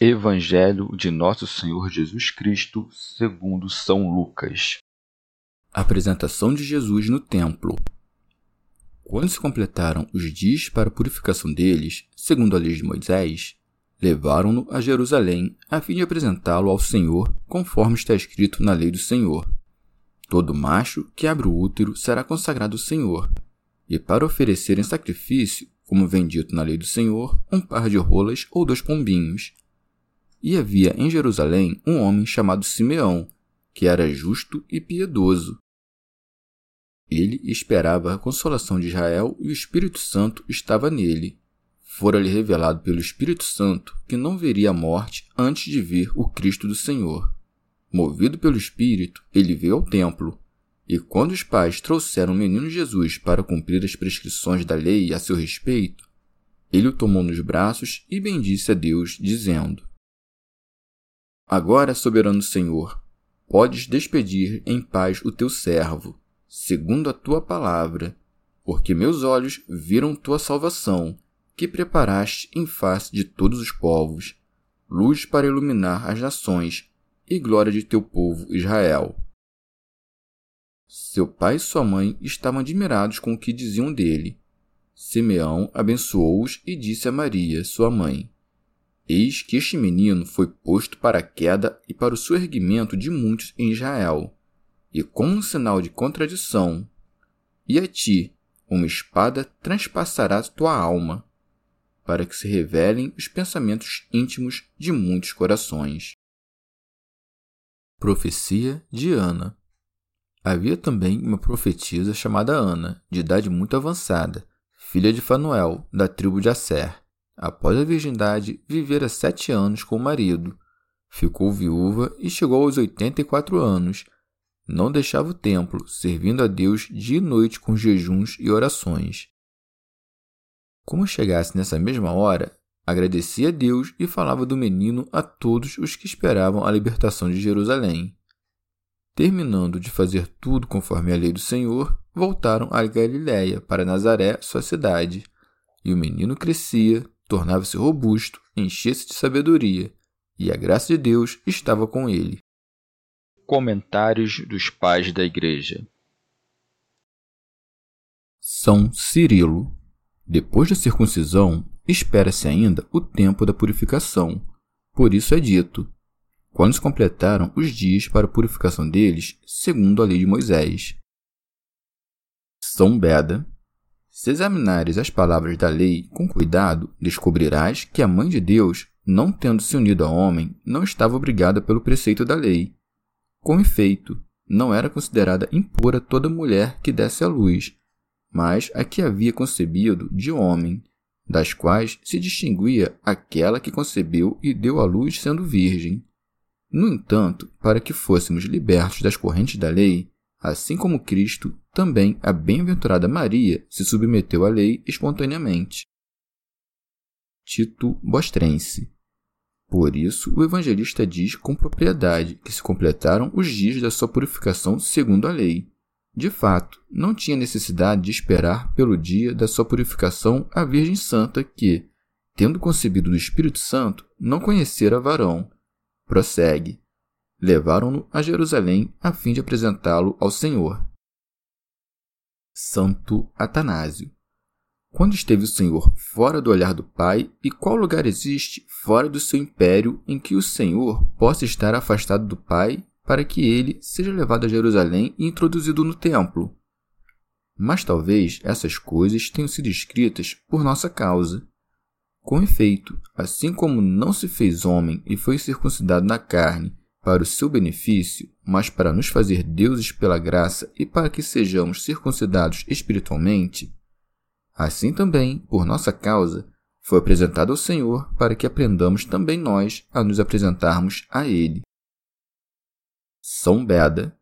Evangelho de Nosso Senhor Jesus Cristo, segundo São Lucas. Apresentação de Jesus no templo. Quando se completaram os dias para a purificação deles, segundo a lei de Moisés, levaram-no a Jerusalém a fim de apresentá-lo ao Senhor, conforme está escrito na lei do Senhor. Todo macho que abre o útero será consagrado ao Senhor, e para oferecer em sacrifício, como vem dito na lei do Senhor, um par de rolas ou dois pombinhos, e havia em Jerusalém um homem chamado Simeão, que era justo e piedoso. Ele esperava a consolação de Israel e o Espírito Santo estava nele. Fora-lhe revelado pelo Espírito Santo que não veria a morte antes de ver o Cristo do Senhor. Movido pelo Espírito, ele veio ao templo. E quando os pais trouxeram o menino Jesus para cumprir as prescrições da lei a seu respeito, ele o tomou nos braços e bendisse a Deus, dizendo: Agora, soberano Senhor, podes despedir em paz o teu servo, segundo a tua palavra, porque meus olhos viram tua salvação, que preparaste em face de todos os povos, luz para iluminar as nações e glória de teu povo Israel. Seu pai e sua mãe estavam admirados com o que diziam dele. Simeão abençoou-os e disse a Maria, sua mãe: Eis que este menino foi posto para a queda e para o surgimento de muitos em Israel, e como um sinal de contradição, e a ti uma espada transpassará tua alma, para que se revelem os pensamentos íntimos de muitos corações. Profecia de Ana Havia também uma profetisa chamada Ana, de idade muito avançada, filha de Fanuel, da tribo de Asser Após a virgindade, vivera sete anos com o marido. Ficou viúva e chegou aos 84 anos. Não deixava o templo, servindo a Deus dia e noite com jejuns e orações. Como chegasse nessa mesma hora, agradecia a Deus e falava do menino a todos os que esperavam a libertação de Jerusalém. Terminando de fazer tudo conforme a lei do Senhor, voltaram a Galiléia, para Nazaré, sua cidade. E o menino crescia, tornava-se robusto, enchia-se de sabedoria, e a graça de Deus estava com ele. Comentários dos Pais da Igreja São Cirilo. Depois da circuncisão, espera-se ainda o tempo da purificação. Por isso é dito: quando se completaram os dias para a purificação deles, segundo a lei de Moisés. São Beda, se examinares as palavras da lei com cuidado, descobrirás que a Mãe de Deus, não tendo se unido ao homem, não estava obrigada pelo preceito da lei. Com efeito, não era considerada impura toda mulher que desse à luz, mas a que havia concebido de homem, das quais se distinguia aquela que concebeu e deu à luz sendo virgem. No entanto, para que fôssemos libertos das correntes da lei, Assim como Cristo, também a bem-aventurada Maria se submeteu à lei espontaneamente. Tito Bostrense. Por isso, o evangelista diz com propriedade que se completaram os dias da sua purificação segundo a lei. De fato, não tinha necessidade de esperar pelo dia da sua purificação a Virgem Santa que, tendo concebido do Espírito Santo, não conhecera varão. Prossegue levaram-no a Jerusalém a fim de apresentá-lo ao Senhor. Santo Atanásio. quando esteve o Senhor fora do olhar do Pai, e qual lugar existe fora do seu império em que o Senhor possa estar afastado do Pai para que ele seja levado a Jerusalém e introduzido no templo? Mas talvez essas coisas tenham sido escritas por nossa causa. Com efeito, assim como não se fez homem e foi circuncidado na carne para o seu benefício, mas para nos fazer deuses pela graça e para que sejamos circuncidados espiritualmente, assim também, por nossa causa, foi apresentado ao Senhor para que aprendamos também nós a nos apresentarmos a Ele. São Beda,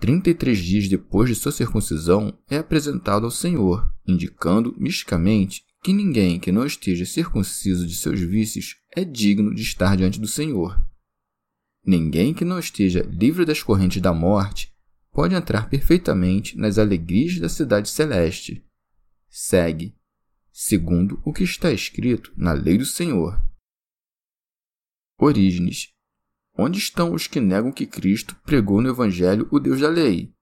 33 dias depois de sua circuncisão, é apresentado ao Senhor, indicando misticamente que ninguém que não esteja circunciso de seus vícios é digno de estar diante do Senhor. Ninguém que não esteja livre das correntes da morte pode entrar perfeitamente nas alegrias da cidade celeste. Segue, segundo o que está escrito na lei do Senhor. Orígenes. Onde estão os que negam que Cristo pregou no Evangelho o Deus da lei?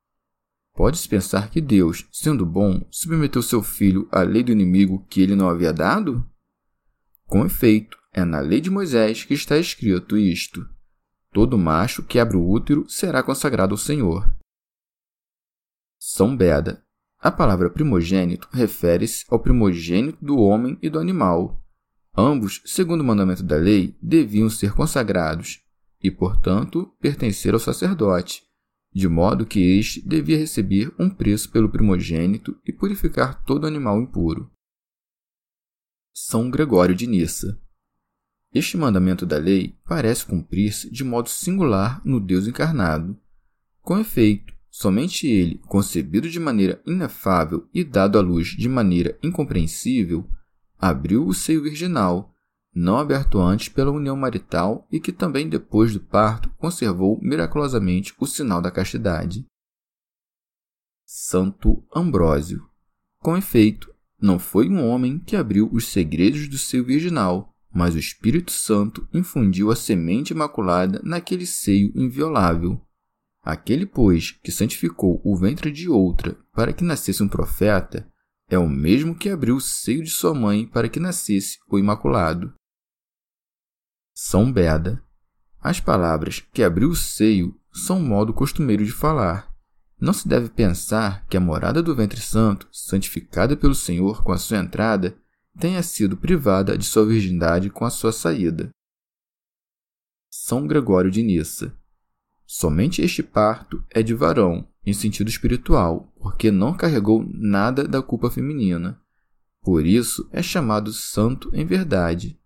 Pode-se pensar que Deus, sendo bom, submeteu seu filho à lei do inimigo que ele não havia dado? Com efeito, é na lei de Moisés que está escrito isto: Todo macho que abre o útero será consagrado ao Senhor. São Beda. A palavra primogênito refere-se ao primogênito do homem e do animal. Ambos, segundo o mandamento da lei, deviam ser consagrados e, portanto, pertencer ao sacerdote, de modo que este devia receber um preço pelo primogênito e purificar todo animal impuro. São Gregório de Nissa. Este mandamento da lei parece cumprir-se de modo singular no Deus encarnado. Com efeito, somente ele, concebido de maneira inefável e dado à luz de maneira incompreensível, abriu o seio virginal, não aberto antes pela união marital e que também depois do parto conservou miraculosamente o sinal da castidade. Santo Ambrósio. Com efeito, não foi um homem que abriu os segredos do seio virginal, mas o Espírito Santo infundiu a semente imaculada naquele seio inviolável. Aquele, pois, que santificou o ventre de outra para que nascesse um profeta, é o mesmo que abriu o seio de sua mãe para que nascesse o Imaculado. São Beda. As palavras que abriu o seio são modo costumeiro de falar. Não se deve pensar que a morada do ventre santo, santificada pelo Senhor com a sua entrada, tenha sido privada de sua virgindade com a sua saída. São Gregório de Nissa. Somente este parto é de varão, em sentido espiritual, porque não carregou nada da culpa feminina. Por isso é chamado santo em verdade.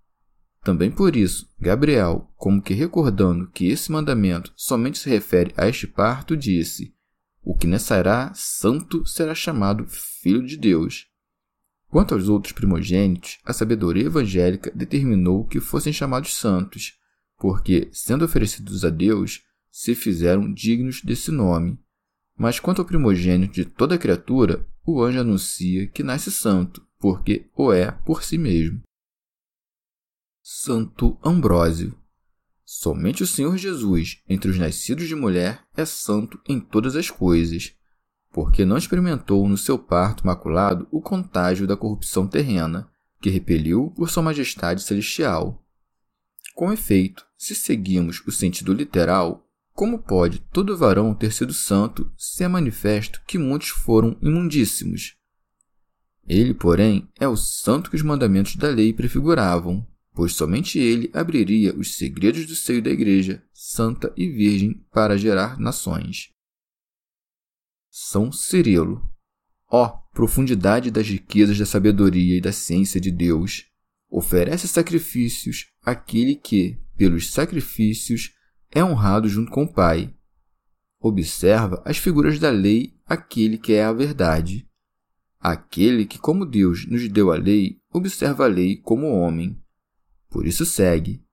Também por isso, Gabriel, como que recordando que esse mandamento somente se refere a este parto, disse: O que nascerá santo será chamado filho de Deus. Quanto aos outros primogênitos, a sabedoria evangélica determinou que fossem chamados santos, porque, sendo oferecidos a Deus, se fizeram dignos desse nome. Mas quanto ao primogênito de toda criatura, o anjo anuncia que nasce santo, porque o é por si mesmo. Santo Ambrósio. Somente o Senhor Jesus, entre os nascidos de mulher, é santo em todas as coisas, porque não experimentou no seu parto maculado o contágio da corrupção terrena, que repeliu por Sua Majestade Celestial. Com efeito, se seguimos o sentido literal, como pode todo varão ter sido santo se é manifesto que muitos foram imundíssimos? Ele, porém, é o santo que os mandamentos da lei prefiguravam, pois somente ele abriria os segredos do seio da Igreja, santa e virgem, para gerar nações. São Cirilo. Ó profundidade das riquezas da sabedoria e da ciência de Deus! Oferece sacrifícios àquele que, pelos sacrifícios, é honrado junto com o Pai. Observa as figuras da lei aquele que é a verdade. Aquele que, como Deus nos deu a lei, observa a lei como homem. Por isso segue.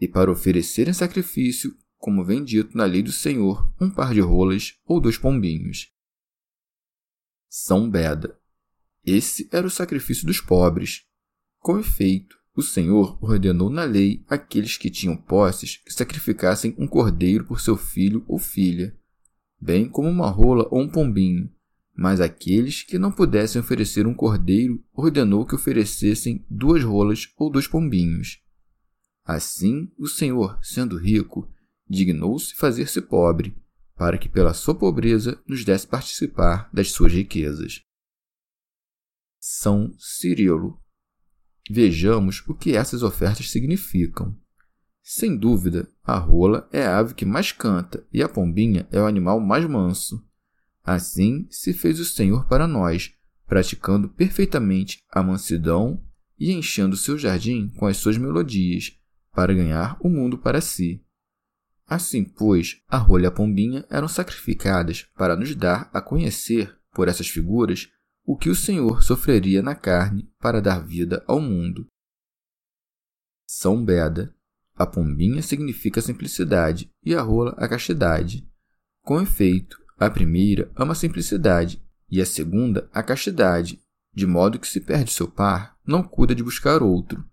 E para oferecer em sacrifício, como vem dito na lei do Senhor, um par de rolas ou dois pombinhos. São Beda. Esse era o sacrifício dos pobres. Com efeito, o Senhor ordenou na lei aqueles que tinham posses que sacrificassem um cordeiro por seu filho ou filha, bem como uma rola ou um pombinho, mas aqueles que não pudessem oferecer um cordeiro, ordenou que oferecessem duas rolas ou dois pombinhos. Assim, o Senhor, sendo rico, dignou-se fazer-se pobre, para que pela sua pobreza nos desse participar das suas riquezas. São Cirilo. Vejamos o que essas ofertas significam. Sem dúvida, a rola é a ave que mais canta e a pombinha é o animal mais manso. Assim se fez o Senhor para nós, praticando perfeitamente a mansidão e enchendo seu jardim com as suas melodias, para ganhar o mundo para si. Assim, pois, a rola e a pombinha eram sacrificadas para nos dar a conhecer, por essas figuras, o que o Senhor sofreria na carne para dar vida ao mundo. São Beda. A pombinha significa simplicidade e a rola a castidade. Com efeito, a primeira ama a simplicidade e a segunda a castidade, de modo que se perde seu par, não cuida de buscar outro.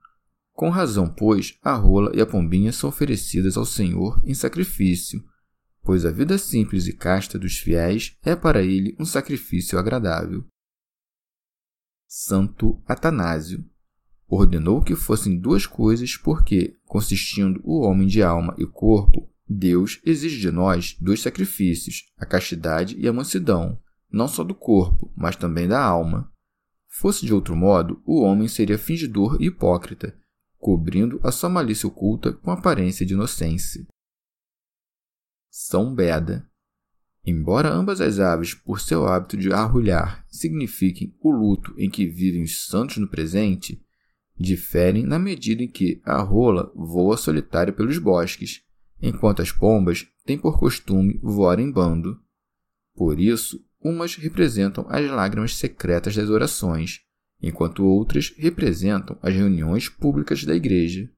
Com razão, pois, a rola e a pombinha são oferecidas ao Senhor em sacrifício, pois a vida simples e casta dos fiéis é para ele um sacrifício agradável. Santo Atanásio ordenou que fossem duas coisas, porque, consistindo o homem de alma e corpo, Deus exige de nós dois sacrifícios, a castidade e a mansidão, não só do corpo, mas também da alma. Fosse de outro modo, o homem seria fingidor e hipócrita, cobrindo a sua malícia oculta com aparência de inocência. São Beda. Embora ambas as aves, por seu hábito de arrulhar, signifiquem o luto em que vivem os santos no presente, diferem na medida em que a rola voa solitária pelos bosques, enquanto as pombas têm por costume voar em bando. Por isso, umas representam as lágrimas secretas das orações, enquanto outras representam as reuniões públicas da igreja.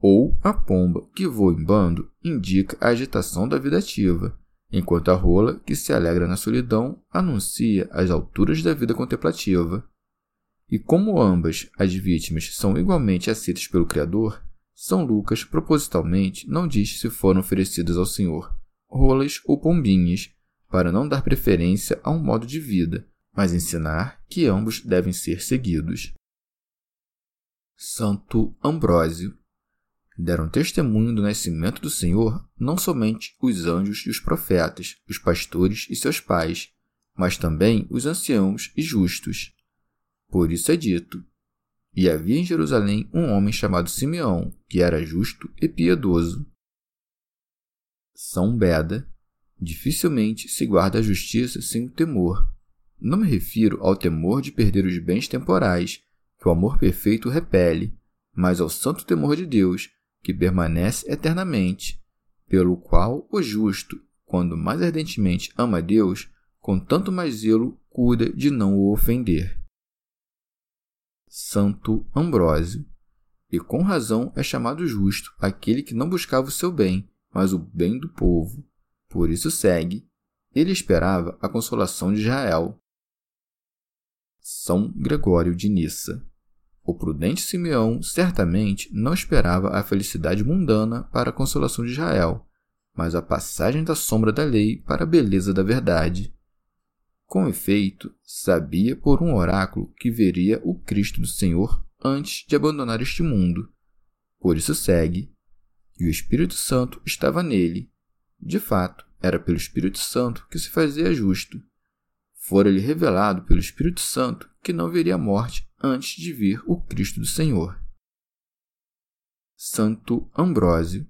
Ou a pomba, que voa em bando, indica a agitação da vida ativa, enquanto a rola, que se alegra na solidão, anuncia as alturas da vida contemplativa. E como ambas as vítimas são igualmente aceitas pelo Criador, São Lucas propositalmente não diz se foram oferecidas ao Senhor rolas ou pombinhas, para não dar preferência a um modo de vida, mas ensinar que ambos devem ser seguidos. Santo Ambrósio deram testemunho do nascimento do Senhor não somente os anjos e os profetas, os pastores e seus pais, mas também os anciãos e justos. Por isso é dito: E havia em Jerusalém um homem chamado Simeão, que era justo e piedoso. São Beda dificilmente se guarda a justiça sem o temor, não me refiro ao temor de perder os bens temporais, que o amor perfeito repele, mas ao santo temor de Deus, que permanece eternamente, pelo qual o justo, quando mais ardentemente ama a Deus, com tanto mais zelo cuida de não o ofender. Santo Ambrósio. E com razão é chamado justo aquele que não buscava o seu bem, mas o bem do povo. Por isso segue. Ele esperava a consolação de Israel, são Gregório de Nissa. O prudente Simeão certamente não esperava a felicidade mundana para a consolação de Israel, mas a passagem da sombra da lei para a beleza da verdade. Com efeito, sabia por um oráculo que veria o Cristo do Senhor antes de abandonar este mundo. Por isso segue. E o Espírito Santo estava nele. De fato, era pelo Espírito Santo que se fazia justo fora-lhe revelado pelo Espírito Santo que não veria morte antes de ver o Cristo do Senhor. Santo Ambrósio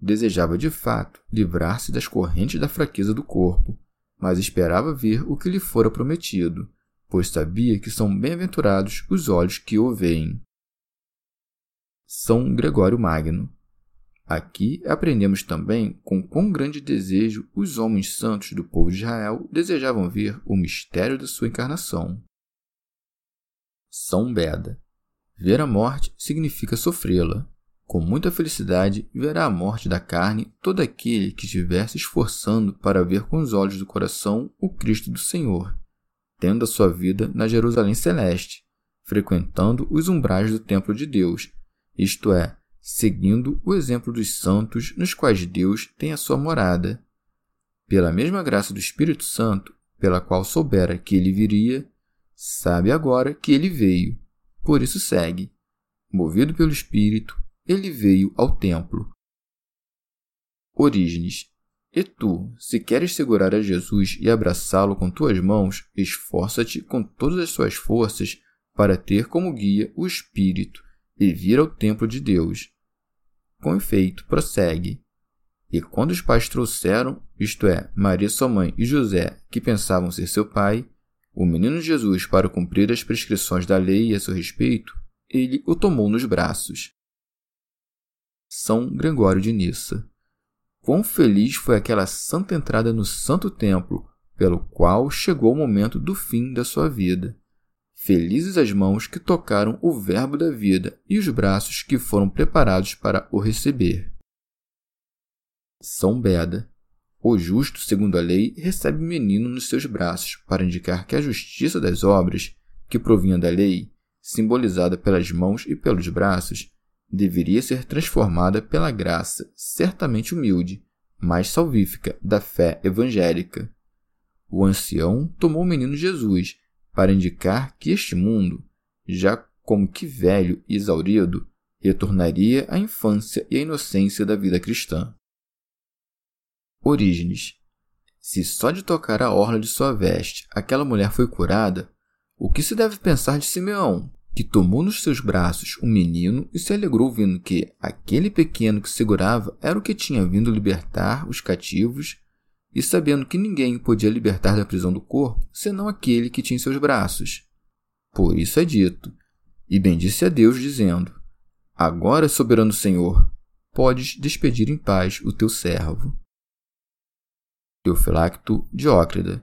desejava de fato livrar-se das correntes da fraqueza do corpo, mas esperava ver o que lhe fora prometido, pois sabia que são bem-aventurados os olhos que o veem. São Gregório Magno Aqui aprendemos também com quão grande desejo os homens santos do povo de Israel desejavam ver o mistério da sua encarnação. São Beda. Ver a morte significa sofrê-la. Com muita felicidade verá a morte da carne todo aquele que estiver se esforçando para ver com os olhos do coração o Cristo do Senhor, tendo a sua vida na Jerusalém celeste, frequentando os umbrais do templo de Deus, isto é, seguindo o exemplo dos santos nos quais Deus tem a sua morada. Pela mesma graça do Espírito Santo, pela qual soubera que ele viria, sabe agora que ele veio, por isso segue. Movido pelo Espírito, ele veio ao templo. Orígenes. E tu, se queres segurar a Jesus e abraçá-lo com tuas mãos, esforça-te com todas as suas forças para ter como guia o Espírito e vir ao templo de Deus. Com efeito, prossegue. E quando os pais trouxeram, isto é, Maria sua mãe e José, que pensavam ser seu pai, o menino Jesus para cumprir as prescrições da lei a seu respeito, ele o tomou nos braços. São Gregório de Nissa. Quão feliz foi aquela santa entrada no Santo Templo, pelo qual chegou o momento do fim da sua vida. Felizes as mãos que tocaram o Verbo da vida e os braços que foram preparados para o receber. São Beda. O justo, segundo a lei, recebe o menino nos seus braços para indicar que a justiça das obras, que provinha da lei, simbolizada pelas mãos e pelos braços, deveria ser transformada pela graça, certamente humilde, mas salvífica, da fé evangélica. O ancião tomou o menino Jesus para indicar que este mundo, já como que velho e exaurido, retornaria à infância e à inocência da vida cristã. Orígenes. Se só de tocar a orla de sua veste aquela mulher foi curada, o que se deve pensar de Simeão, que tomou nos seus braços um menino e se alegrou vendo que aquele pequeno que segurava era o que tinha vindo libertar os cativos, e sabendo que ninguém podia libertar da prisão do corpo senão aquele que tinha em seus braços. Por isso é dito, e bendisse a Deus, dizendo: Agora, soberano Senhor, podes despedir em paz o teu servo. Teofilacto Diócrida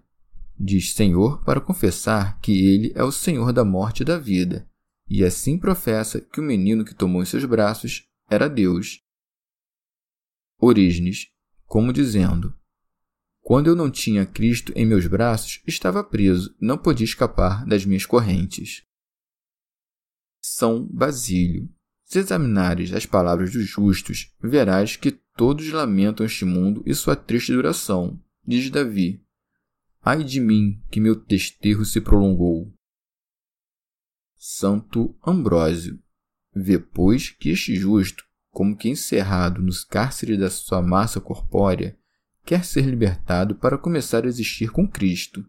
diz Senhor para confessar que ele é o Senhor da morte e da vida e assim professa que o menino que tomou em seus braços era Deus. Orígenes, como dizendo: Quando eu não tinha Cristo em meus braços, estava preso, não podia escapar das minhas correntes. São Basílio. Se examinares as palavras dos justos, verás que todos lamentam este mundo e sua triste duração, diz Davi. Ai de mim, que meu desterro se prolongou. Santo Ambrósio. Vê, pois, que este justo, como que encerrado nos cárceres da sua massa corpórea, quer ser libertado para começar a existir com Cristo.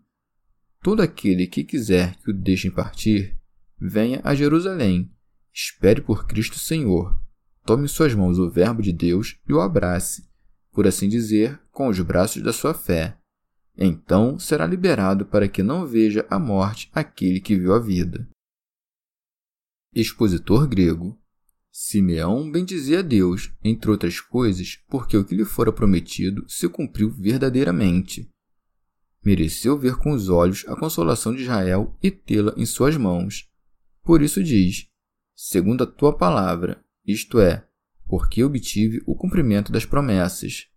Todo aquele que quiser que o deixem partir, venha a Jerusalém, espere por Cristo Senhor, tome em suas mãos o Verbo de Deus e o abrace, por assim dizer, com os braços da sua fé. Então será liberado para que não veja a morte aquele que viu a vida expositor grego. Simeão bendizia a Deus, entre outras coisas, porque o que lhe fora prometido se cumpriu verdadeiramente. Mereceu ver com os olhos a consolação de Israel e tê-la em suas mãos. Por isso diz: segundo a tua palavra, isto é, porque obtive o cumprimento das promessas.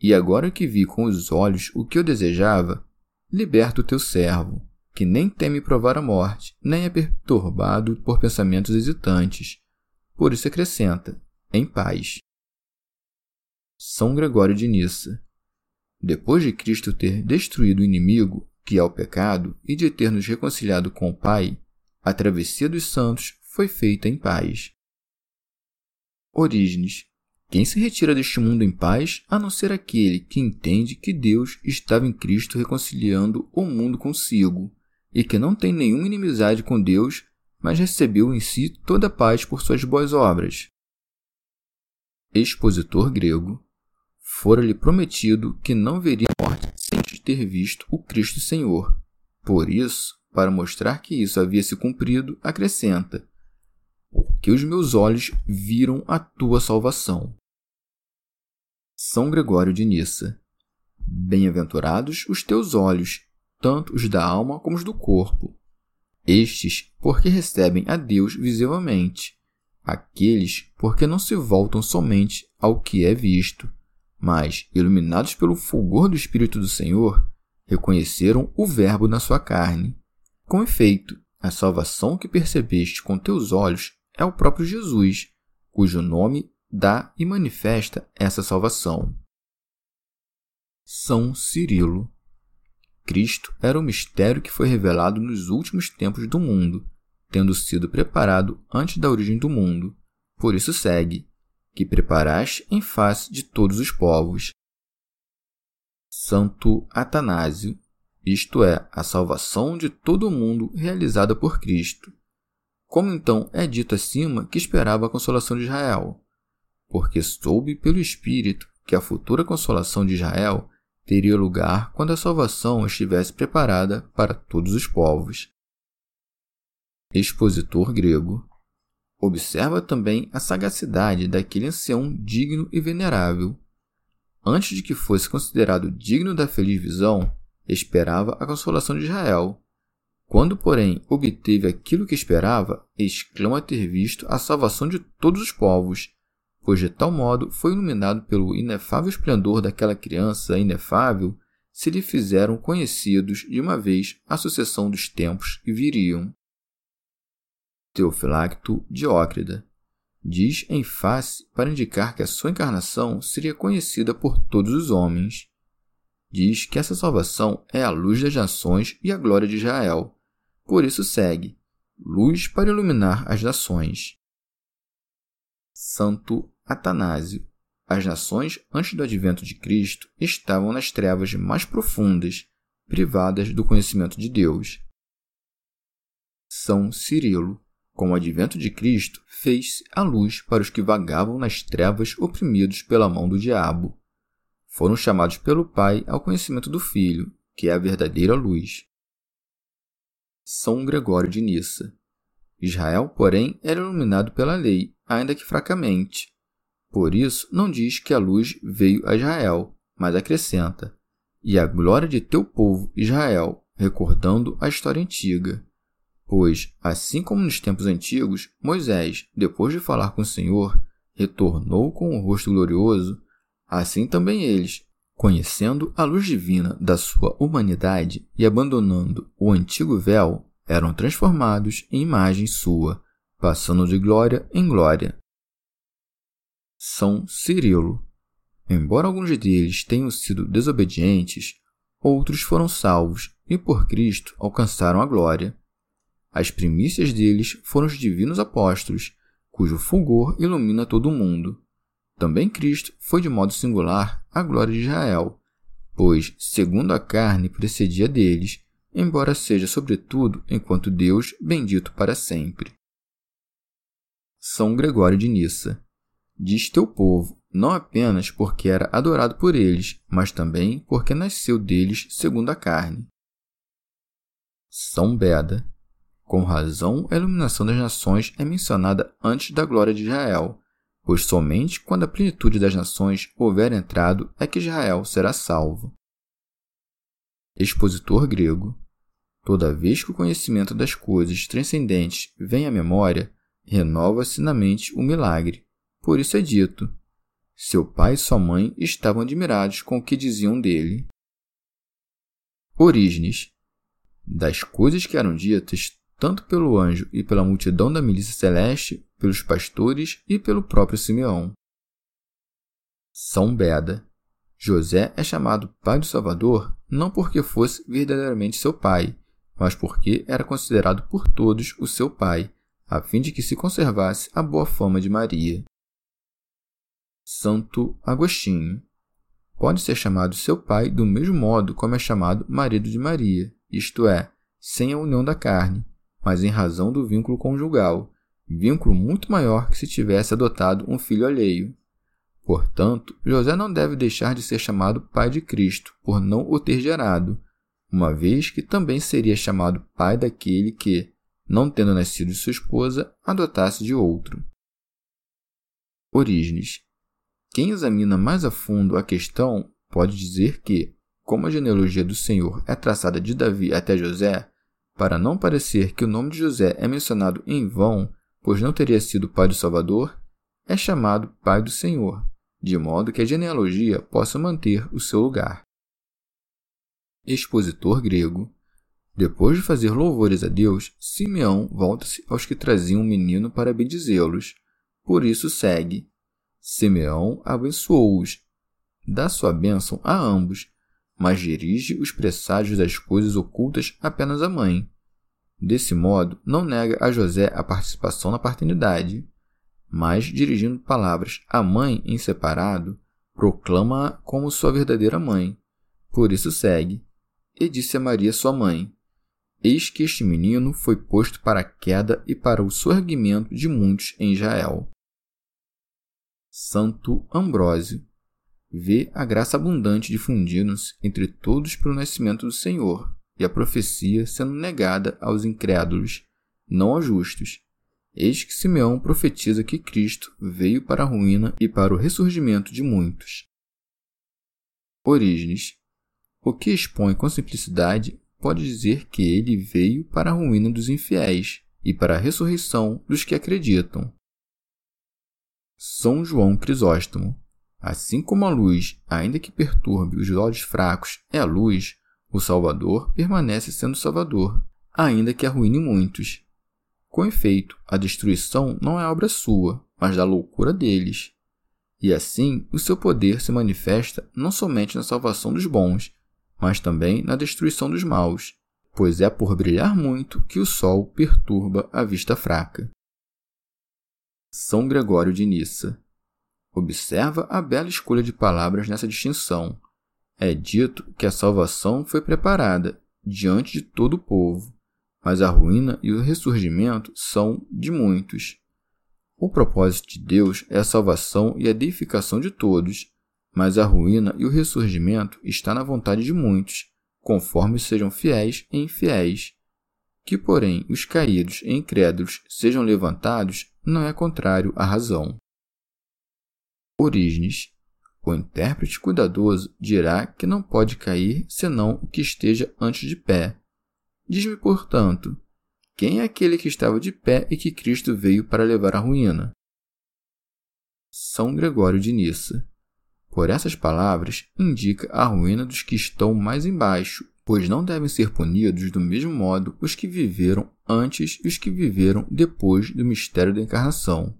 E agora que vi com os olhos o que eu desejava, liberta o teu servo que nem teme provar a morte, nem é perturbado por pensamentos hesitantes. Por isso acrescenta: em paz. São Gregório de Nissa. Depois de Cristo ter destruído o inimigo, que é o pecado, e de ter nos reconciliado com o Pai, a travessia dos santos foi feita em paz. Orígenes. Quem se retira deste mundo em paz, a não ser aquele que entende que Deus estava em Cristo reconciliando o mundo consigo, e que não tem nenhuma inimizade com Deus, mas recebeu em si toda a paz por suas boas obras. Expositor grego. Fora-lhe prometido que não veria morte sem ter visto o Cristo Senhor. Por isso, para mostrar que isso havia se cumprido, acrescenta: Porque os meus olhos viram a tua salvação. São Gregório de Nissa. Bem-aventurados os teus olhos, tanto os da alma como os do corpo. Estes, porque recebem a Deus visivelmente, aqueles, porque não se voltam somente ao que é visto, mas, iluminados pelo fulgor do Espírito do Senhor, reconheceram o Verbo na sua carne. Com efeito, a salvação que percebeste com teus olhos é o próprio Jesus, cujo nome dá e manifesta essa salvação. São Cirilo Cristo era o mistério que foi revelado nos últimos tempos do mundo, tendo sido preparado antes da origem do mundo. Por isso segue, que preparaste em face de todos os povos. Santo Atanásio, isto é, a salvação de todo o mundo realizada por Cristo. Como então é dito acima que esperava a consolação de Israel? Porque soube pelo Espírito que a futura consolação de Israel teria lugar quando a salvação estivesse preparada para todos os povos. Expositor grego. Observa também a sagacidade daquele ancião digno e venerável. Antes de que fosse considerado digno da feliz visão, esperava a consolação de Israel, quando, porém, obteve aquilo que esperava, exclama ter visto a salvação de todos os povos, pois de tal modo foi iluminado pelo inefável esplendor daquela criança inefável, se lhe fizeram conhecidos de uma vez a sucessão dos tempos que viriam. Teofilacto Diócrida diz em face para indicar que a sua encarnação seria conhecida por todos os homens. Diz que essa salvação é a luz das nações e a glória de Israel, por isso segue: luz para iluminar as nações. Santo Atanásio. As nações, antes do advento de Cristo, estavam nas trevas mais profundas, privadas do conhecimento de Deus. São Cirilo. Com o advento de Cristo, fez-se a luz para os que vagavam nas trevas oprimidos pela mão do diabo. Foram chamados pelo Pai ao conhecimento do Filho, que é a verdadeira luz. São Gregório de Nissa. Israel, porém, era iluminado pela lei, ainda que fracamente. Por isso, não diz que a luz veio a Israel, mas acrescenta: e a glória de teu povo Israel, recordando a história antiga. Pois, assim como nos tempos antigos, Moisés, depois de falar com o Senhor, retornou com o rosto glorioso, assim também eles, Conhecendo a luz divina da sua humanidade e abandonando o antigo véu, eram transformados em imagem sua, passando de glória em glória. São Cirilo. Embora alguns deles tenham sido desobedientes, outros foram salvos e por Cristo alcançaram a glória. As primícias deles foram os divinos apóstolos, cujo fulgor ilumina todo o mundo. Também Cristo foi de modo singular a glória de Israel, pois, segundo a carne, precedia deles, embora seja, sobretudo, enquanto Deus, bendito para sempre. São Gregório de Nissa. Diz teu povo, não apenas porque era adorado por eles, mas também porque nasceu deles segundo a carne. São Beda. Com razão, a iluminação das nações é mencionada antes da glória de Israel, pois somente quando a plenitude das nações houver entrado é que Israel será salvo. Expositor grego. Toda vez que o conhecimento das coisas transcendentes vem à memória, renova-se na mente o milagre. Por isso é dito: seu pai e sua mãe estavam admirados com o que diziam dele. Orígenes. Das coisas que eram ditas, tanto pelo anjo e pela multidão da milícia celeste, pelos pastores e pelo próprio Simeão. São Beda. José é chamado pai do Salvador não porque fosse verdadeiramente seu pai, mas porque era considerado por todos o seu pai, a fim de que se conservasse a boa fama de Maria. Santo Agostinho. Pode ser chamado seu pai do mesmo modo como é chamado marido de Maria, isto é, sem a união da carne, mas em razão do vínculo conjugal, vínculo muito maior que se tivesse adotado um filho alheio. Portanto, José não deve deixar de ser chamado pai de Cristo por não o ter gerado, uma vez que também seria chamado pai daquele que, não tendo nascido de sua esposa, adotasse de outro. Orígenes. Quem examina mais a fundo a questão pode dizer que, como a genealogia do Senhor é traçada de Davi até José, para não parecer que o nome de José é mencionado em vão, pois não teria sido pai do Salvador, é chamado pai do Senhor, de modo que a genealogia possa manter o seu lugar. Expositor grego. Depois de fazer louvores a Deus, Simeão volta-se aos que traziam o um menino para bendizê-los. Por isso segue. Simeão abençoou-os, dá sua bênção a ambos, mas dirige os presságios das coisas ocultas apenas à mãe. Desse modo, não nega a José a participação na paternidade, mas, dirigindo palavras à mãe em separado, proclama-a como sua verdadeira mãe. Por isso segue: E disse a Maria, sua mãe: Eis que este menino foi posto para a queda e para o surgimento de muitos em Israel. Santo Ambrósio vê a graça abundante difundindo-se entre todos pelo nascimento do Senhor e a profecia sendo negada aos incrédulos, não aos justos. Eis que Simeão profetiza que Cristo veio para a ruína e para o ressurgimento de muitos. Orígenes. O que expõe com simplicidade pode dizer que ele veio para a ruína dos infiéis e para a ressurreição dos que acreditam. São João Crisóstomo. Assim como a luz, ainda que perturbe os olhos fracos, é a luz, o Salvador permanece sendo Salvador, ainda que arruine muitos. Com efeito, a destruição não é obra sua, mas da loucura deles. E assim, o seu poder se manifesta não somente na salvação dos bons, mas também na destruição dos maus, pois é por brilhar muito que o sol perturba a vista fraca. São Gregório de Nissa. Observa a bela escolha de palavras nessa distinção. É dito que a salvação foi preparada diante de todo o povo, mas a ruína e o ressurgimento são de muitos. O propósito de Deus é a salvação e a deificação de todos, mas a ruína e o ressurgimento está na vontade de muitos, conforme sejam fiéis e infiéis. Que, porém, os caídos e incrédulos sejam levantados não é contrário à razão. Orígenes. O intérprete cuidadoso dirá que não pode cair senão o que esteja antes de pé. Diz-me, portanto, quem é aquele que estava de pé e que Cristo veio para levar à ruína? São Gregório de Nissa. Por essas palavras, indica a ruína dos que estão mais embaixo, pois não devem ser punidos do mesmo modo os que viveram antes e os que viveram depois do mistério da encarnação.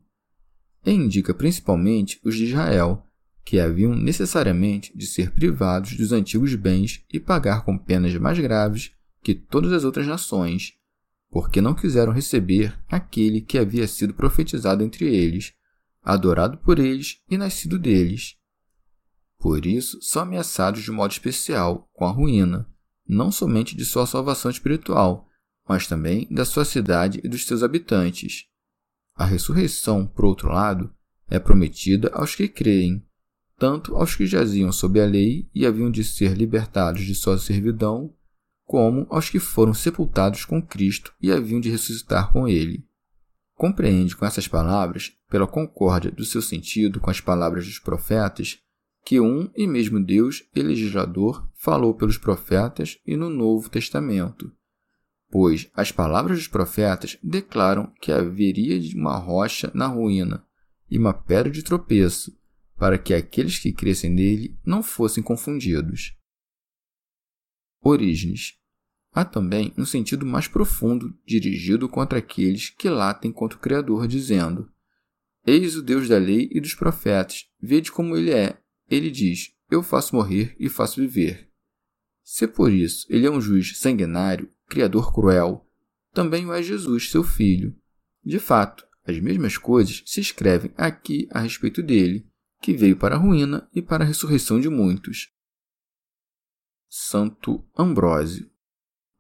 E indica principalmente os de Israel, que haviam necessariamente de ser privados dos antigos bens e pagar com penas mais graves que todas as outras nações, porque não quiseram receber aquele que havia sido profetizado entre eles, adorado por eles e nascido deles. Por isso, são ameaçados de modo especial com a ruína, não somente de sua salvação espiritual, mas também da sua cidade e dos seus habitantes. A ressurreição, por outro lado, é prometida aos que creem, tanto aos que jaziam sob a lei e haviam de ser libertados de sua servidão, como aos que foram sepultados com Cristo e haviam de ressuscitar com ele. Compreende com essas palavras, pela concórdia do seu sentido com as palavras dos profetas, que um e mesmo Deus e legislador falou pelos profetas e no Novo Testamento, pois as palavras dos profetas declaram que haveria uma rocha na ruína e uma pedra de tropeço, para que aqueles que crescem nele não fossem confundidos. Orígenes. Há também um sentido mais profundo dirigido contra aqueles que latem contra o Criador, dizendo: Eis o Deus da lei e dos profetas, vede como ele é, ele diz: Eu faço morrer e faço viver. Se por isso ele é um juiz sanguinário, criador cruel, também o é Jesus, seu filho. De fato, as mesmas coisas se escrevem aqui a respeito dele, que veio para a ruína e para a ressurreição de muitos. Santo Ambrósio,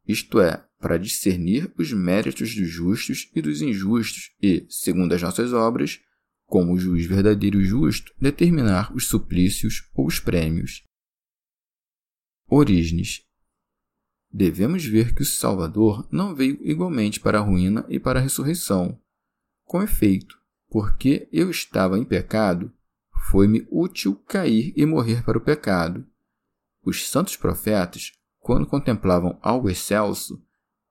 isto é, para discernir os méritos dos justos e dos injustos e, segundo as nossas obras, como o juiz verdadeiro e justo, determinar os suplícios ou os prêmios. Orígenes. Devemos ver que o Salvador não veio igualmente para a ruína e para a ressurreição. Com efeito, porque eu estava em pecado, foi-me útil cair e morrer para o pecado. Os santos profetas, quando contemplavam algo excelso,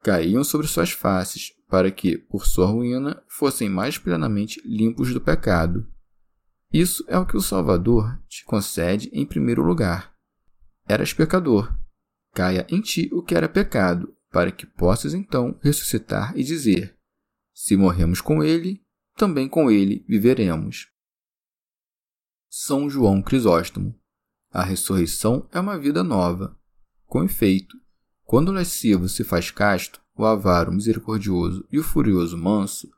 caíam sobre suas faces, para que, por sua ruína, fossem mais plenamente limpos do pecado. Isso é o que o Salvador te concede em primeiro lugar. Eras pecador. Caia em ti o que era pecado, para que possas então ressuscitar e dizer: Se morremos com ele, também com ele viveremos. São João Crisóstomo. A ressurreição é uma vida nova. Com efeito, quando o lascivo se faz casto, o avaro misericordioso e o furioso manso,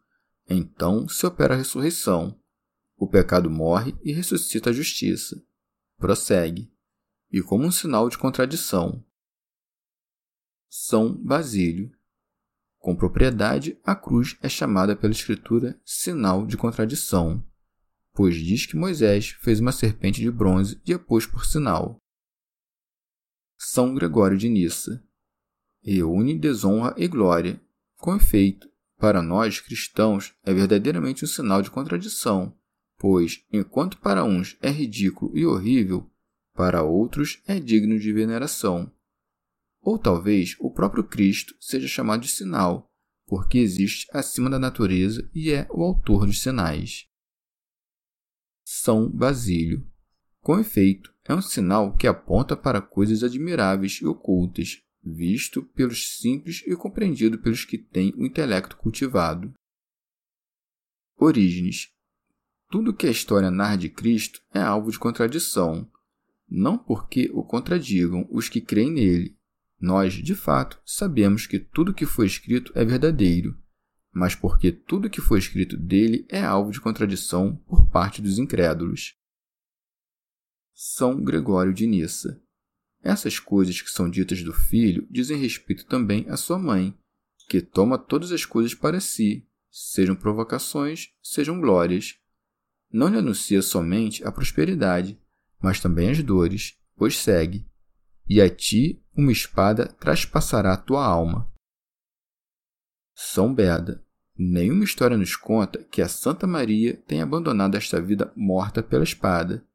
então se opera a ressurreição. O pecado morre e ressuscita a justiça. Prossegue. E como um sinal de contradição. São Basílio. Com propriedade, a cruz é chamada pela Escritura sinal de contradição, pois diz que Moisés fez uma serpente de bronze e a pôs por sinal. São Gregório de Nissa. Reúne desonra e glória. Com efeito, para nós cristãos é verdadeiramente um sinal de contradição, pois, enquanto para uns é ridículo e horrível, para outros é digno de veneração. Ou talvez o próprio Cristo seja chamado de sinal, porque existe acima da natureza e é o autor dos sinais. São Basílio. Com efeito, é um sinal que aponta para coisas admiráveis e ocultas, visto pelos simples e compreendido pelos que têm o intelecto cultivado. Orígenes. Tudo que a história narra de Cristo é alvo de contradição, não porque o contradigam os que creem nele. Nós, de fato, sabemos que tudo que foi escrito é verdadeiro, mas porque tudo que foi escrito dele é alvo de contradição por parte dos incrédulos. São Gregório de Nissa essas coisas que são ditas do filho dizem respeito também à sua mãe, que toma todas as coisas para si, sejam provocações, sejam glórias. Não lhe anuncia somente a prosperidade, mas também as dores, pois segue: E a ti uma espada traspassará tua alma. São Beda. Nenhuma história nos conta que a Santa Maria tenha abandonado esta vida morta pela espada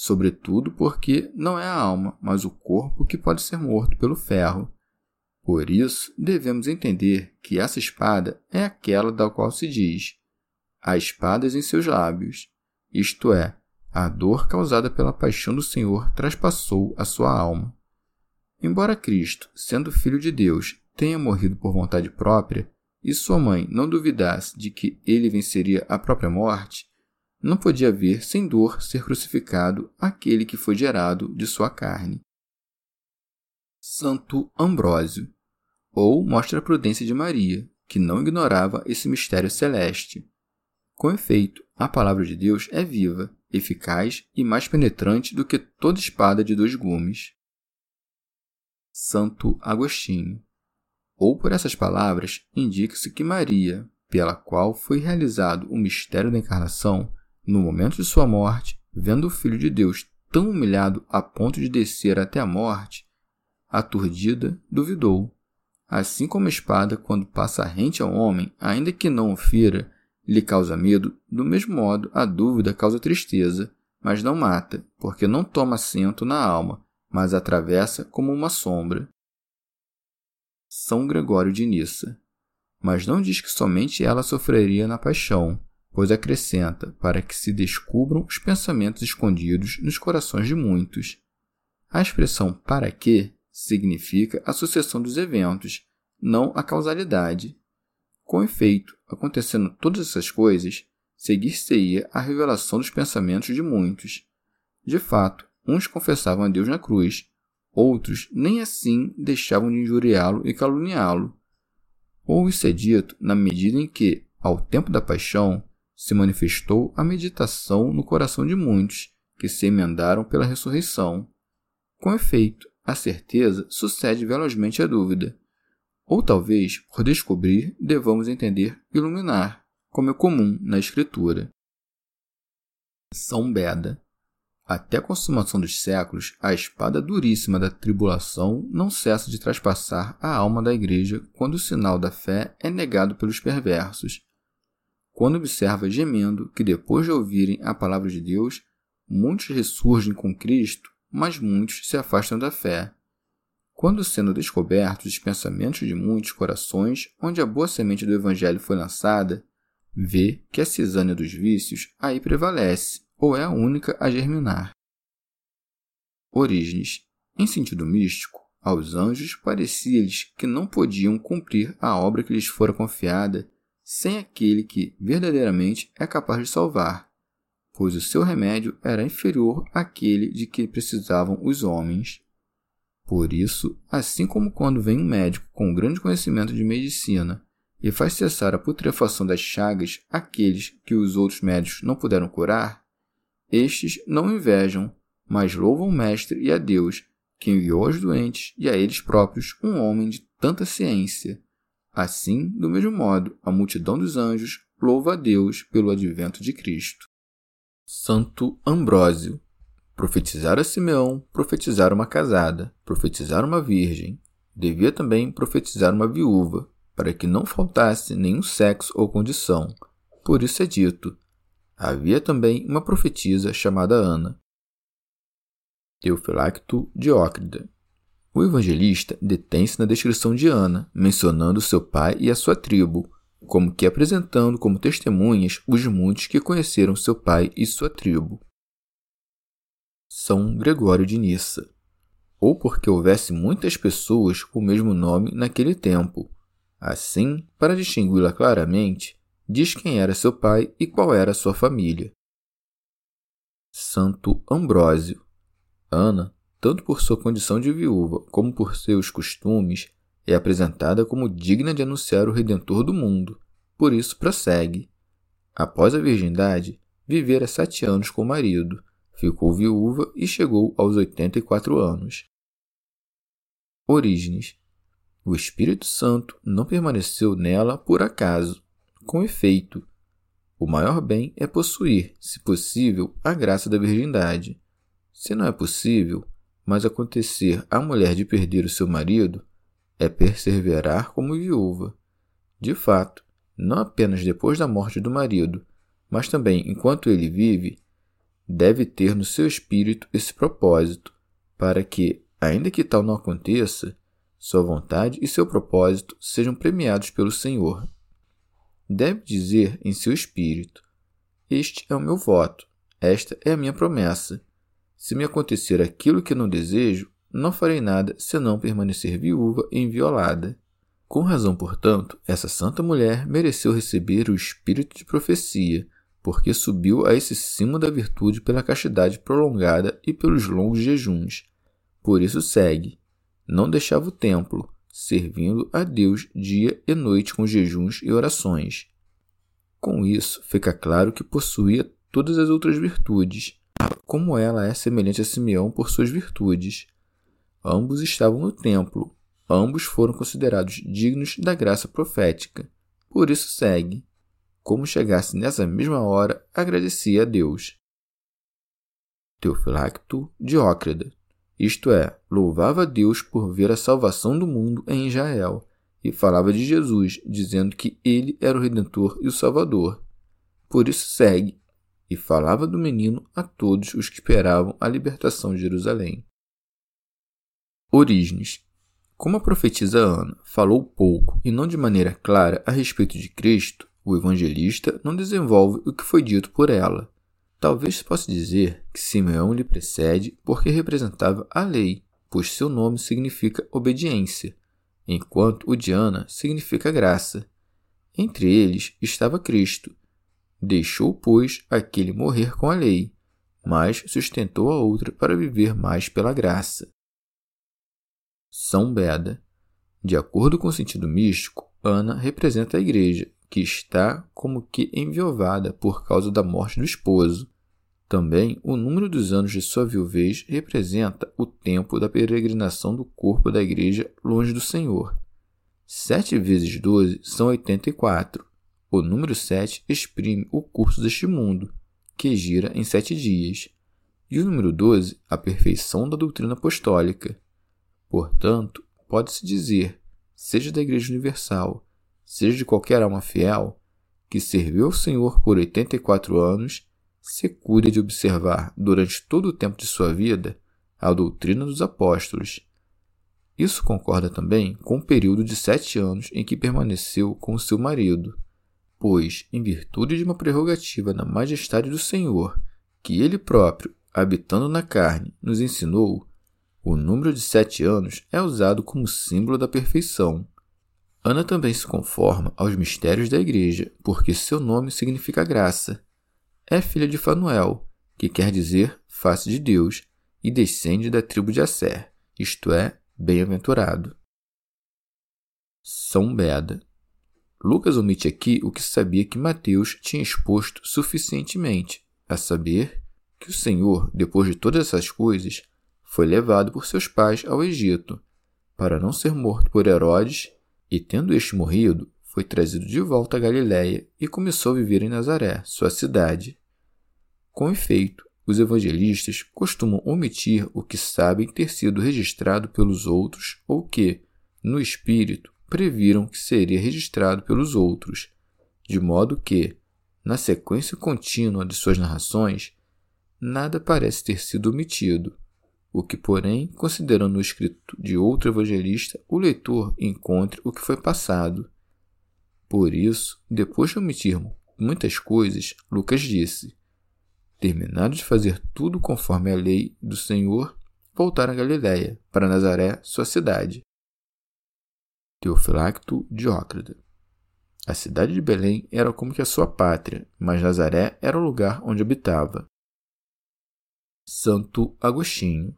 sobretudo porque não é a alma, mas o corpo que pode ser morto pelo ferro. Por isso, devemos entender que essa espada é aquela da qual se diz: há espadas em seus lábios, isto é, a dor causada pela paixão do Senhor traspassou a sua alma. Embora Cristo, sendo Filho de Deus, tenha morrido por vontade própria, e sua mãe não duvidasse de que ele venceria a própria morte, não podia haver sem dor ser crucificado aquele que foi gerado de sua carne. Santo Ambrósio, ou mostra a prudência de Maria, que não ignorava esse mistério celeste. Com efeito, a palavra de Deus é viva, eficaz e mais penetrante do que toda espada de dois gumes. Santo Agostinho. Ou por essas palavras, indica-se que Maria, pela qual foi realizado o mistério da encarnação, no momento de sua morte, vendo o Filho de Deus tão humilhado a ponto de descer até a morte, aturdida, duvidou. Assim como a espada, quando passa rente ao homem, ainda que não o fira, lhe causa medo, do mesmo modo a dúvida causa tristeza, mas não mata, porque não toma assento na alma, mas atravessa como uma sombra. São Gregório de Nissa. Mas não diz que somente ela sofreria na paixão, pois acrescenta para que se descubram os pensamentos escondidos nos corações de muitos. A expressão para que significa a sucessão dos eventos, não a causalidade. Com efeito, acontecendo todas essas coisas, seguir-se-ia a revelação dos pensamentos de muitos. De fato, uns confessavam a Deus na cruz, outros nem assim deixavam de injuriá-lo e caluniá-lo. Ou isso é dito na medida em que, ao tempo da paixão, se manifestou a meditação no coração de muitos, que se emendaram pela ressurreição. Com efeito, a certeza sucede velozmente à dúvida. Ou talvez, por descobrir, devamos entender iluminar, como é comum na Escritura. São Beda. Até a consumação dos séculos, a espada duríssima da tribulação não cessa de traspassar a alma da Igreja quando o sinal da fé é negado pelos perversos, quando observa gemendo que depois de ouvirem a palavra de Deus, muitos ressurgem com Cristo, mas muitos se afastam da fé. Quando sendo descobertos os pensamentos de muitos corações onde a boa semente do Evangelho foi lançada, vê que a cisânia dos vícios aí prevalece, ou é a única a germinar. Orígenes. Em sentido místico, aos anjos parecia-lhes que não podiam cumprir a obra que lhes fora confiada sem aquele que verdadeiramente é capaz de salvar. pois o seu remédio era inferior àquele de que precisavam os homens. Por isso, assim como quando vem um médico com grande conhecimento de medicina e faz cessar a putrefação das chagas aqueles que os outros médicos não puderam curar, estes não invejam, mas louvam o Mestre e a Deus, que enviou aos doentes e a eles próprios um homem de tanta ciência. Assim, do mesmo modo, a multidão dos anjos louva a Deus pelo advento de Cristo. Santo Ambrósio. Profetizar a Simeão, profetizar uma casada, profetizar uma virgem. Devia também profetizar uma viúva, para que não faltasse nenhum sexo ou condição. Por isso é dito: havia também uma profetisa chamada Ana. Teofilacto Diócrida. O evangelista detém-se na descrição de Ana, mencionando seu pai e a sua tribo, como que apresentando como testemunhas os muitos que conheceram seu pai e sua tribo. São Gregório de Nissa. Ou porque houvesse muitas pessoas com o mesmo nome naquele tempo, Assim, para distingui-la claramente, diz quem era seu pai e qual era sua família. Santo Ambrósio. Ana, tanto por sua condição de viúva como por seus costumes, é apresentada como digna de anunciar o Redentor do mundo. Por isso prossegue. Após a virgindade, vivera sete anos com o marido, ficou viúva e chegou aos oitenta e quatro anos. Orígenes o Espírito Santo não permaneceu nela por acaso. Com efeito, o maior bem é possuir, se possível, a graça da virgindade. Se não é possível, mas acontecer à mulher de perder o seu marido, é perseverar como viúva. De fato, não apenas depois da morte do marido, mas também enquanto ele vive, deve ter no seu espírito esse propósito, para que, ainda que tal não aconteça, sua vontade e seu propósito sejam premiados pelo Senhor. Deve dizer em seu espírito: Este é o meu voto, esta é a minha promessa. Se me acontecer aquilo que não desejo, não farei nada senão permanecer viúva e inviolada. Com razão, portanto, essa santa mulher mereceu receber o espírito de profecia, porque subiu a esse cimo da virtude pela castidade prolongada e pelos longos jejuns. Por isso segue: não deixava o templo, servindo a Deus dia e noite com jejuns e orações. Com isso, fica claro que possuía todas as outras virtudes, como ela é semelhante a Simeão por suas virtudes. Ambos estavam no templo, ambos foram considerados dignos da graça profética. Por isso segue. Como chegasse nessa mesma hora, agradecia a Deus. Teofilacto Diócrida isto é, louvava a Deus por ver a salvação do mundo em Israel, e falava de Jesus, dizendo que ele era o Redentor e o Salvador. Por isso segue, e falava do menino a todos os que esperavam a libertação de Jerusalém. Orígenes. Como a profetisa Ana falou pouco e não de maneira clara a respeito de Cristo, o evangelista não desenvolve o que foi dito por ela. Talvez se possa dizer que Simeão lhe precede porque representava a lei, pois seu nome significa obediência, enquanto o de Ana significa graça. Entre eles estava Cristo. Deixou, pois, aquele morrer com a lei, mas sustentou a outra para viver mais pela graça. São Beda. De acordo com o sentido místico, Ana representa a igreja, que está como que enviovada por causa da morte do esposo. Também o número dos anos de sua viuvez representa o tempo da peregrinação do corpo da igreja longe do Senhor. Sete vezes doze são oitenta e quatro. O número sete exprime o curso deste mundo, que gira em sete dias. E o número doze, a perfeição da doutrina apostólica. Portanto, pode-se dizer, seja da Igreja Universal, seja de qualquer alma fiel, que serviu ao Senhor por 84 anos, se cure de observar durante todo o tempo de sua vida a doutrina dos apóstolos. Isso concorda também com o período de sete anos em que permaneceu com seu marido, pois, em virtude de uma prerrogativa da majestade do Senhor, que ele próprio, habitando na carne, nos ensinou, o número de sete anos é usado como símbolo da perfeição. Ana também se conforma aos mistérios da Igreja, porque seu nome significa graça. é filha de Fanuel, que quer dizer face de Deus, e descende da tribo de Asser, isto é, bem-aventurado. São Beda. Lucas omite aqui o que sabia que Mateus tinha exposto suficientemente, a saber que o Senhor, depois de todas essas coisas, foi levado por seus pais ao Egito, para não ser morto por Herodes, e tendo este morrido, foi trazido de volta a Galiléia e começou a viver em Nazaré, sua cidade. Com efeito, os evangelistas costumam omitir o que sabem ter sido registrado pelos outros ou que, no espírito, previram que seria registrado pelos outros, de modo que, na sequência contínua de suas narrações, nada parece ter sido omitido, o que, porém, considerando o escrito de outro evangelista, o leitor encontre o que foi passado. Por isso, depois de omitirmos muitas coisas, Lucas disse: terminado de fazer tudo conforme a lei do Senhor, voltaram a Galiléia, para Nazaré, sua cidade. Teofilacto Diócrida A cidade de Belém era como que a sua pátria, mas Nazaré era o lugar onde habitava. Santo Agostinho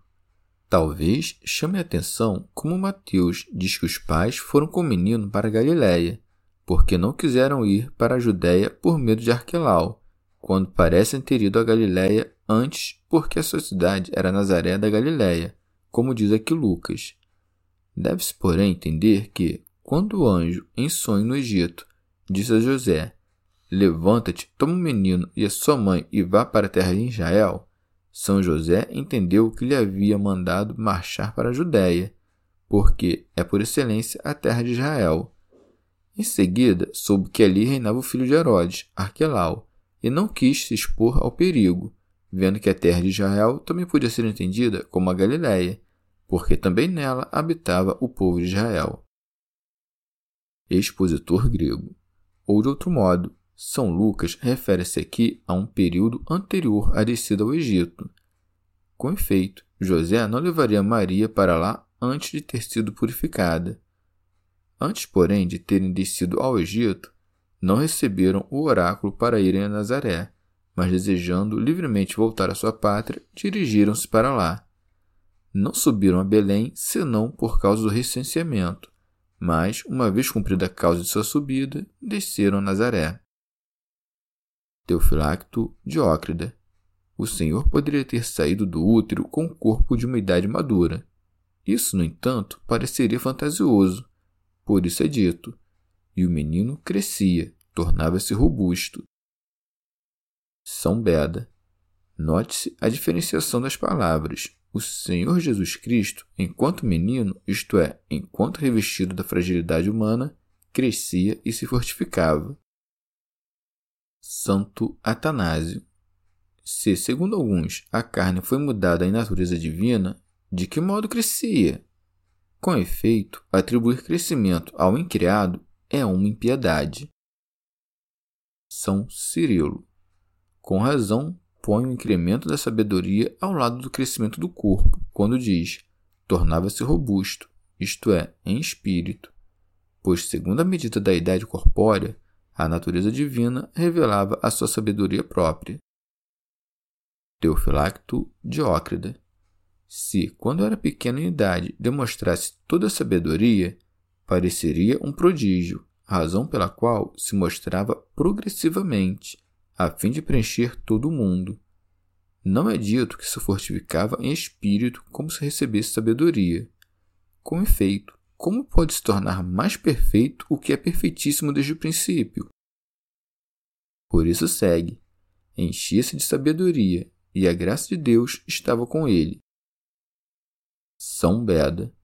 Talvez chame a atenção como Mateus diz que os pais foram com o menino para Galiléia, porque não quiseram ir para a Judéia por medo de Arquelau, quando parecem ter ido a Galiléia antes, porque a sua cidade era Nazaré da Galiléia, como diz aqui Lucas. Deve-se, porém, entender que, quando o anjo, em sonho no Egito, disse a José: Levanta-te, toma o menino e a sua mãe e vá para a terra de Israel, São José entendeu que lhe havia mandado marchar para a Judéia, porque é por excelência a terra de Israel. Em seguida, soube que ali reinava o filho de Herodes, Arquelau, e não quis se expor ao perigo, vendo que a terra de Israel também podia ser entendida como a Galiléia, porque também nela habitava o povo de Israel. Expositor grego. Ou de outro modo, São Lucas refere-se aqui a um período anterior à descida ao Egito. Com efeito, José não levaria Maria para lá antes de ter sido purificada. Antes, porém, de terem descido ao Egito, não receberam o oráculo para irem a Nazaré, mas desejando livremente voltar à sua pátria, dirigiram-se para lá. Não subiram a Belém senão por causa do recenseamento, mas, uma vez cumprida a causa de sua subida, desceram a Nazaré. Teofilacto Diócrida O Senhor poderia ter saído do útero com o corpo de uma idade madura. Isso, no entanto, pareceria fantasioso. Por isso é dito: e o menino crescia, tornava-se robusto. São Beda. Note-se a diferenciação das palavras. O Senhor Jesus Cristo, enquanto menino, isto é, enquanto revestido da fragilidade humana, crescia e se fortificava. Santo Atanásio. Se, segundo alguns, a carne foi mudada em natureza divina, de que modo crescia? Com efeito, atribuir crescimento ao incriado é uma impiedade. São Cirilo. Com razão, põe o incremento da sabedoria ao lado do crescimento do corpo, quando diz: tornava-se robusto, isto é, em espírito, pois, segundo a medida da idade corpórea, a natureza divina revelava a sua sabedoria própria. Teofilacto Diócrida. Se, quando era pequeno em idade, demonstrasse toda a sabedoria, pareceria um prodígio, razão pela qual se mostrava progressivamente, a fim de preencher todo o mundo. Não é dito que se fortificava em espírito como se recebesse sabedoria. Com efeito, como pode se tornar mais perfeito o que é perfeitíssimo desde o princípio? Por isso segue: enchia-se de sabedoria, e a graça de Deus estava com ele. São Beda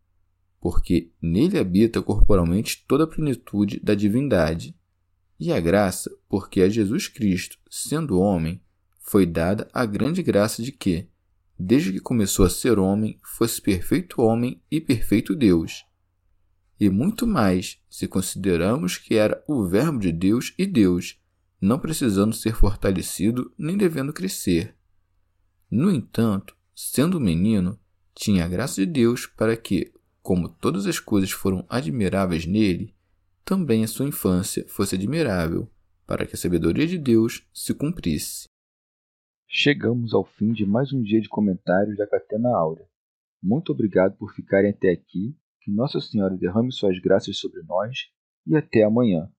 porque nele habita corporalmente toda a plenitude da divindade. E a graça, porque a Jesus Cristo, sendo homem, foi dada a grande graça de que, desde que começou a ser homem, fosse perfeito homem e perfeito Deus. E muito mais, se consideramos que era o Verbo de Deus e Deus, não precisando ser fortalecido nem devendo crescer. No entanto, sendo menino, tinha a graça de Deus para que, como todas as coisas foram admiráveis nele, também a sua infância fosse admirável, para que a sabedoria de Deus se cumprisse. Chegamos ao fim de mais um dia de comentários da Catena Áurea. Muito obrigado por ficarem até aqui. Que Nossa Senhora derrame suas graças sobre nós e até amanhã.